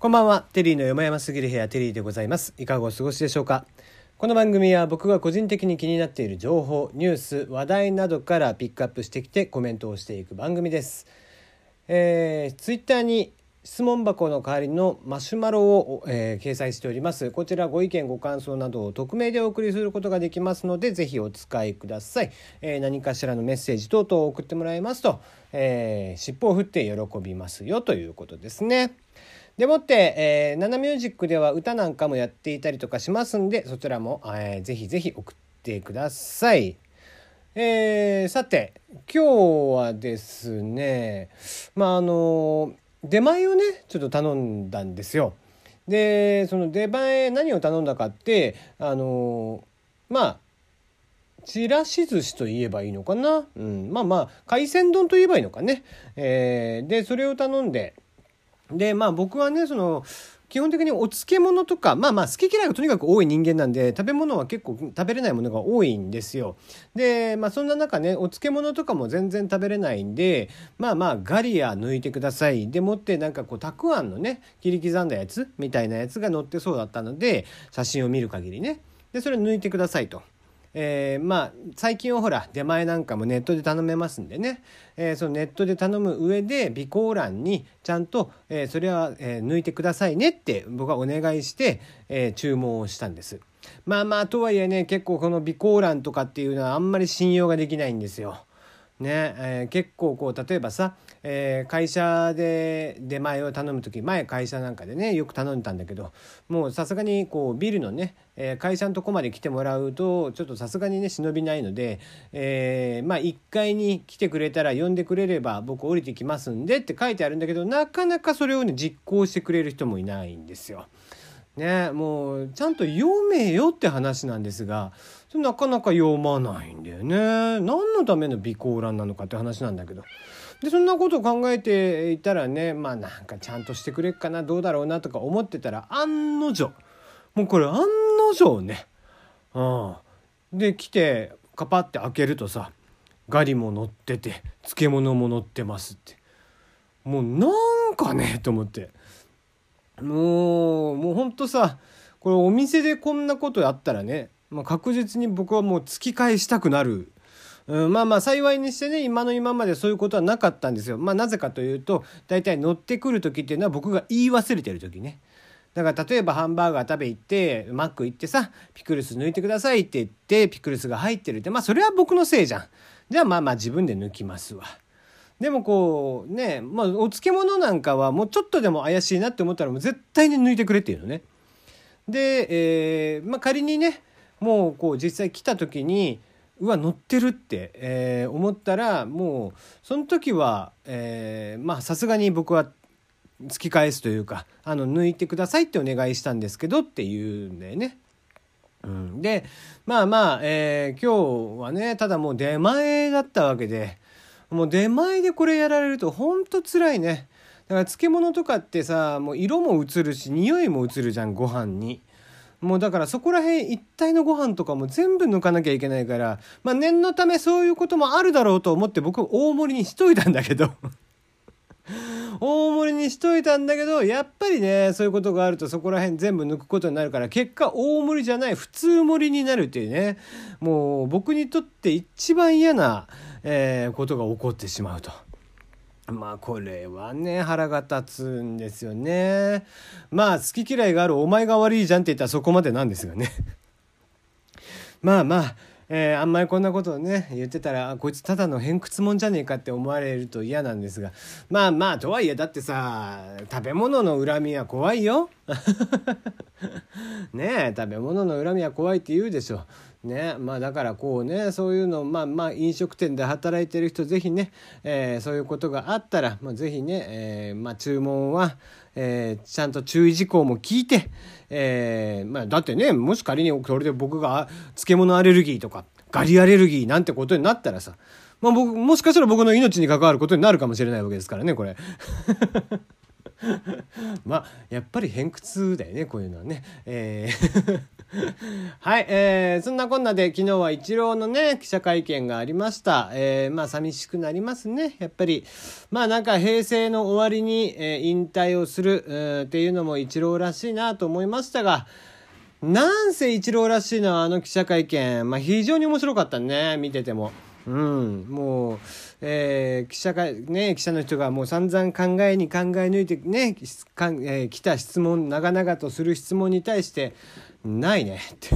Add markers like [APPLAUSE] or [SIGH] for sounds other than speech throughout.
こんばんは。テリーのよもやますぎる部屋、テリーでございます。いかがお過ごしでしょうか？この番組は僕が個人的に気になっている情報、ニュース、話題などからピックアップしてきてコメントをしていく番組です。えー、ツイッターに質問箱の代わりのマシュマロを、えー掲載しております。こちらご意見ご感想などを匿名でお送りすることができますので、ぜひお使いください。えー何かしらのメッセージ等々を送ってもらいますと、えー尻尾を振って喜びますよということですね。でもって、えー、ナナミュージックでは歌なんかもやっていたりとかしますんでそちらも、えーぜひぜひ送ってください。えーさて今日はですねまああの出前をねちょっと頼んだんですよ。でその出前何を頼んだかってあのまあちらし寿司と言えばいいのかな、うん、まあまあ海鮮丼と言えばいいのかね、えーでそれを頼んででまあ僕はねその基本的にお漬物とかまあまあ好き嫌いがとにかく多い人間なんで食べ物は結構食べれないものが多いんですよ。でまあそんな中ねお漬物とかも全然食べれないんでまあまあガリア抜いてくださいでもってなんかこうたくあんのね切り刻んだやつみたいなやつが載ってそうだったので写真を見る限りねでそれ抜いてくださいと。えーまあ最近はほら出前なんかもネットで頼めますんでね、えーそのネットで頼む上で備考欄にちゃんと、えーそれは、えー抜いてくださいねって僕はお願いして、えー注文をしたんです。まあまあとはいえね結構この備考欄とかっていうのはあんまり信用ができないんですよ。ねえー結構こう例えばさ、えー会社で出前を頼む時前会社なんかでねよく頼んでたんだけどもうさすがにこうビルのね、えー会社のとこまで来てもらうとちょっとさすがにね忍びないので、えーまあ1階に来てくれたら呼んでくれれば僕降りてきますんでって書いてあるんだけどなかなかそれをね実行してくれる人もいないんですよ。ねもうちゃんと読めよって話なんですがなかなか読まないんだよね何のための備考欄なのかって話なんだけどでそんなことを考えていたらねまあなんかちゃんとしてくれっかなどうだろうなとか思ってたら案の定もうこれ案の定ねうんで来てカパって開けるとさガリも乗ってて漬物も乗ってますってもうなんかねと思って。もうもうほんとさこれお店でこんなことやったらね、まあ、確実に僕はもう突き返したくなる。うん、まあまあ幸いにしてね今の今までそういうことはなかったんですよ。まあなぜかというと大体乗ってくる時っていうのは僕が言い忘れてる時ね。だから例えばハンバーガー食べ行ってマック行ってさピクルス抜いてくださいって言ってピクルスが入ってるってまあそれは僕のせいじゃん。じゃあまあまあ自分で抜きますわ。でもこうね、まあ、お漬物なんかはもうちょっとでも怪しいなって思ったらもう絶対に抜いてくれっていうのね。で、えーまあ、仮にねもうこう実際来た時にうわ乗ってるって、えー思ったらもうその時は、えーまあさすがに僕は突き返すというかあの抜いてくださいってお願いしたんですけどっていうんだよね。うん、でまあまあ、えー今日はねただもう出前だったわけでもう出前でこれやられるとほんと辛いね。だから漬物とかってさもう色も映るし匂いも映るじゃんご飯に。もうだからそこら辺一体のご飯とかも全部抜かなきゃいけないからまあ念のためそういうこともあるだろうと思って僕大盛りにしといたんだけど [LAUGHS] 大盛りにしといたんだけどやっぱりねそういうことがあるとそこら辺全部抜くことになるから結果大盛りじゃない普通盛りになるっていうねもう僕にとって一番嫌な、えーことが起こってしまうと。まあこれはね腹が立つんですよね。まあ好き嫌いがあるお前が悪いじゃんって言ったらそこまでなんですがね。まあまあ、えーあんまりこんなことをね言ってたらこいつただの偏屈もんじゃねえかって思われると嫌なんですがまあまあとはいえだってさ食べ物の恨みは怖いよ。[LAUGHS] ねえ食べ物の恨みは怖いって言うでしょ。ねまあだからこうねそういうのまあまあ飲食店で働いてる人ぜひね、えーそういうことがあったら、まあ、ぜひね、えーまあ、注文は、えーちゃんと注意事項も聞いて、えーまあ、だってねもし仮にそれで僕が漬物アレルギーとかガリアレルギーなんてことになったらさまあ僕もしかしたら僕の命に関わることになるかもしれないわけですからねこれ。[LAUGHS] まあやっぱり偏屈だよねこういうのはね。えー [LAUGHS] はい、えー、そんなこんなで昨日はイチローのね記者会見がありました。えー、まあ寂しくなりますねやっぱりまあなんか平成の終わりに、えー、引退をする、えー、っていうのもイチローらしいなと思いましたが。なんせイチローらしいのはあの記者会見、まあ、非常に面白かったね見てても。うん、もう、えー、記者がね記者の人がもう散々考えに考え抜いてねかん、えー、来た質問長々とする質問に対して「ないね」って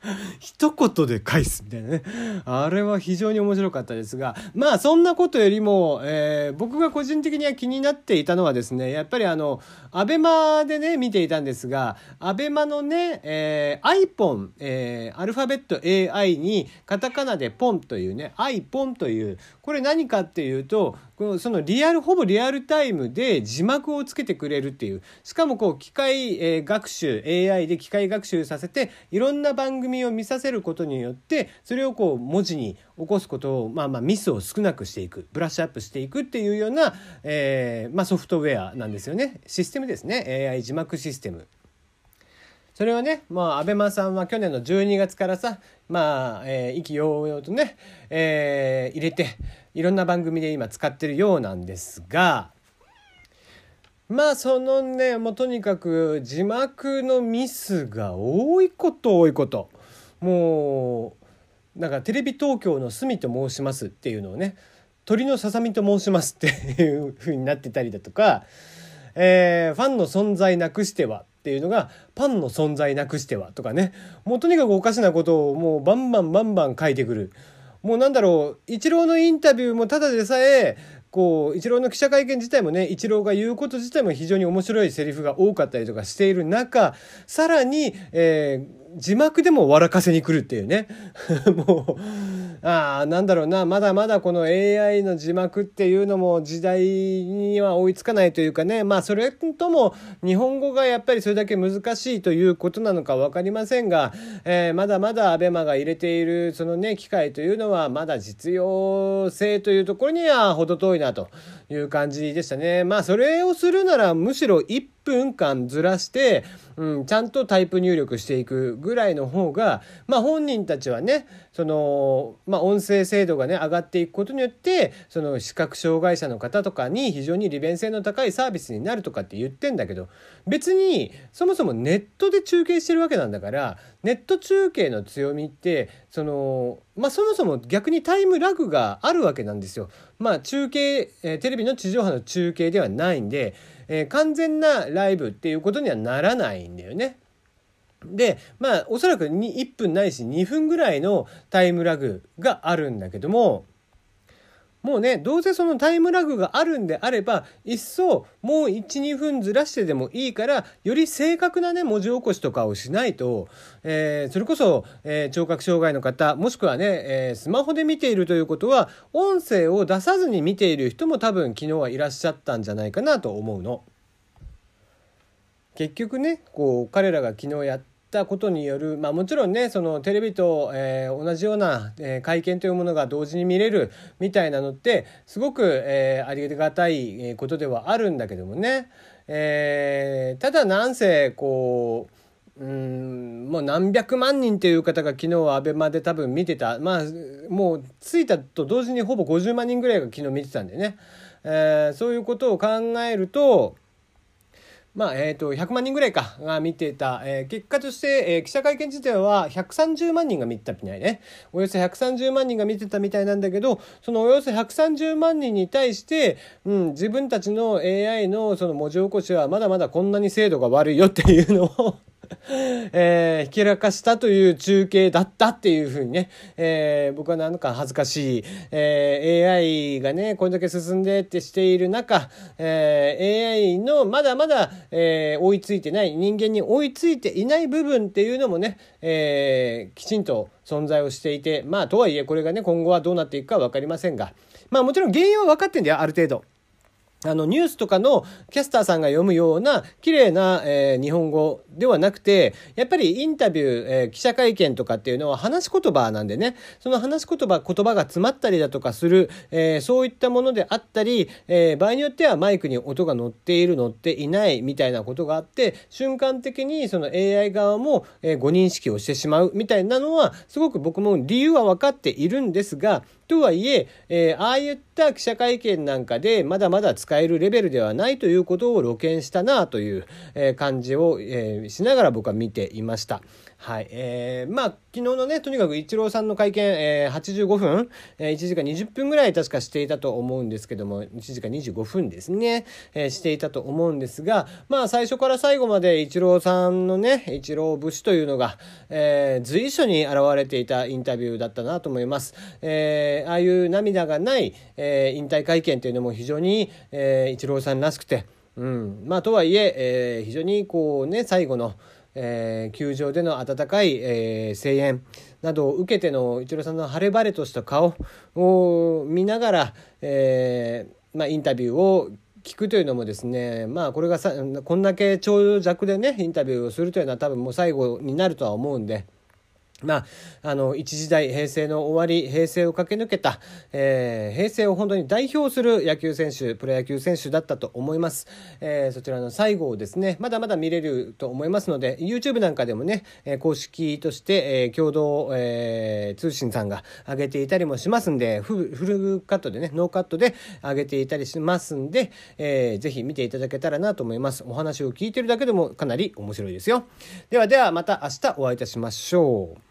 [LAUGHS] 一言で返すみたいなね。あれは非常に面白かったですが、まあそんなことよりも、えー、僕が個人的には気になっていたのはですね、やっぱりあの、アベマでね、見ていたんですが、アベマのね、えー、iPhone、えー、アルファベット AI にカタカナでポンというね、iPhone という、これ何かっていうと、そのリアルほぼリアルタイムで字幕をつけてくれるっていうしかもこう機械、えー、学習 AI で機械学習させていろんな番組を見させることによってそれをこう文字に起こすことを、まあ、まあミスを少なくしていくブラッシュアップしていくっていうような、えーまあ、ソフトウェアなんですよね。システムですね。AI 字幕システム。それはね、まあ、安倍間さんは去年の12月からさ、まあ、えー、意気揚々とね、えー、入れて、いろんな番組で今使ってるようなんですが、まあそのねもうとにかく字幕のミスが多いこと多いこと。もうなんかテレビ東京の隅と申しますっていうのをね鳥のささみと申しますっていうふうになってたりだとか、えー、ファンの存在なくしてはっていうのがパンの存在なくしてはとかねもうとにかくおかしなことをもうバンバンバンバン書いてくる。もうなんだろう、イチローのインタビューもただでさえ、こう、イチローの記者会見自体もね、イチローが言うこと自体も非常に面白いセリフが多かったりとかしている中、さらに、えー、字幕でも笑かせに来るっていうね。[LAUGHS] もう、あ、なんだろうな、まだまだこの AI の字幕っていうのも時代には追いつかないというかね、まあそれとも日本語がやっぱりそれだけ難しいということなのか分かりませんが、えー、まだまだ ABEMA が入れているそのね、機械というのはまだ実用性というところには程遠いなと。いう感じでしたね。まあそれをするならむしろ1分間ずらして、うん、ちゃんとタイプ入力していくぐらいの方が、まあ本人たちはね、その、まあ音声精度がね、上がっていくことによって、その視覚障害者の方とかに非常に利便性の高いサービスになるとかって言ってんだけど、別にそもそもネットで中継してるわけなんだから、ネット中継の強みって、その、まあそもそも逆にタイムラグがあるわけなんですよ。まあ中継、えー、テレビの地上波の中継ではないんで、えー、完全なライブっていうことにはならないんだよね。でまあおそらく1分ないし2分ぐらいのタイムラグがあるんだけどももうねどうせそのタイムラグがあるんであればいっそもう12分ずらしてでもいいからより正確なね文字起こしとかをしないと、えー、それこそ、えー、聴覚障害の方もしくはね、えー、スマホで見ているということは音声を出さずに見ている人も多分昨日はいらっしゃったんじゃないかなと思うの。結局ねこう彼らが昨日やったことによる、まあ、もちろんねそのテレビと、えー、同じような、えー、会見というものが同時に見れるみたいなのってすごく、えー、ありがたいことではあるんだけどもね、えー、ただなんせこううんもう何百万人という方が昨日は ABEMA で多分見てた。まあもう着いたと同時にほぼ50万人ぐらいが昨日見てたんでね、えー、そういうことを考えるとまあ、えっ、ー、と、100万人ぐらいか、が見てた。えー、結果として、えー、記者会見自体は130万人が見てたみたいね。およそ130万人が見てたみたいなんだけど、そのおよそ130万人に対して、うん、自分たちの AI のその文字起こしはまだまだこんなに精度が悪いよっていうのを [LAUGHS] えー、ひけらかしたという中継だったっていうふうにね、えー、僕はなんか恥ずかしい、えー、AI がね、これだけ進んでってしている中、えー、AI のまだまだ、え、追いついてない、人間に追いついていない部分っていうのもね、え、きちんと存在をしていて、まあ、とはいえこれがね、今後はどうなっていくかわかりませんが、まあもちろん原因は分かってんだよ、ある程度。あの、ニュースとかのキャスターさんが読むような綺麗な、えー、日本語ではなくて、やっぱりインタビュー、えー、記者会見とかっていうのは話し言葉なんでね、その話し言葉、言葉が詰まったりだとかする、えー、そういったものであったり、え場合によってはマイクに音が乗っている、乗っていないみたいなことがあって、瞬間的にその AI 側も、えご認識をしてしまうみたいなのは、すごく僕も理由は分かっているんですが、とはいええー、ああいった記者会見なんかでまだまだ使えるレベルではないということを露見したなという、え、感じを、え、しながら僕は見ていました。はい。えー、まあ、昨日のね、とにかくイチローさんの会見、えー、85分、えー、1時間20分ぐらい確かしていたと思うんですけども、1時間25分ですね、えー、していたと思うんですが、まあ、最初から最後までイチローさんのね、イチロー節というのが、えー、随所に現れていたインタビューだったなと思います。えー、ああいう涙がない、えー、引退会見というのも非常に、えー、イチローさんらしくて、うん、まあ、とはいええー、非常にこうね、最後の、えー、球場での温かい、えー、声援などを受けてのイチローさんの晴れ晴れとした顔を見ながら、えーまあ、インタビューを聞くというのもですねまあこれがさこんだけ長尺でねインタビューをするというのは多分もう最後になるとは思うんで。まあ、あの、一時代、平成の終わり、平成を駆け抜けた、えー、平成を本当に代表する野球選手、プロ野球選手だったと思います。えー、そちらの最後をですね、まだまだ見れると思いますので、YouTube なんかでもね、えー、公式として、えー、共同、えー、通信さんが上げていたりもしますんで、フルカットでね、ノーカットで上げていたりしますんで、えー、ぜひ見ていただけたらなと思います。お話を聞いてるだけでもかなり面白いですよ。ではでは、また明日お会いいたしましょう。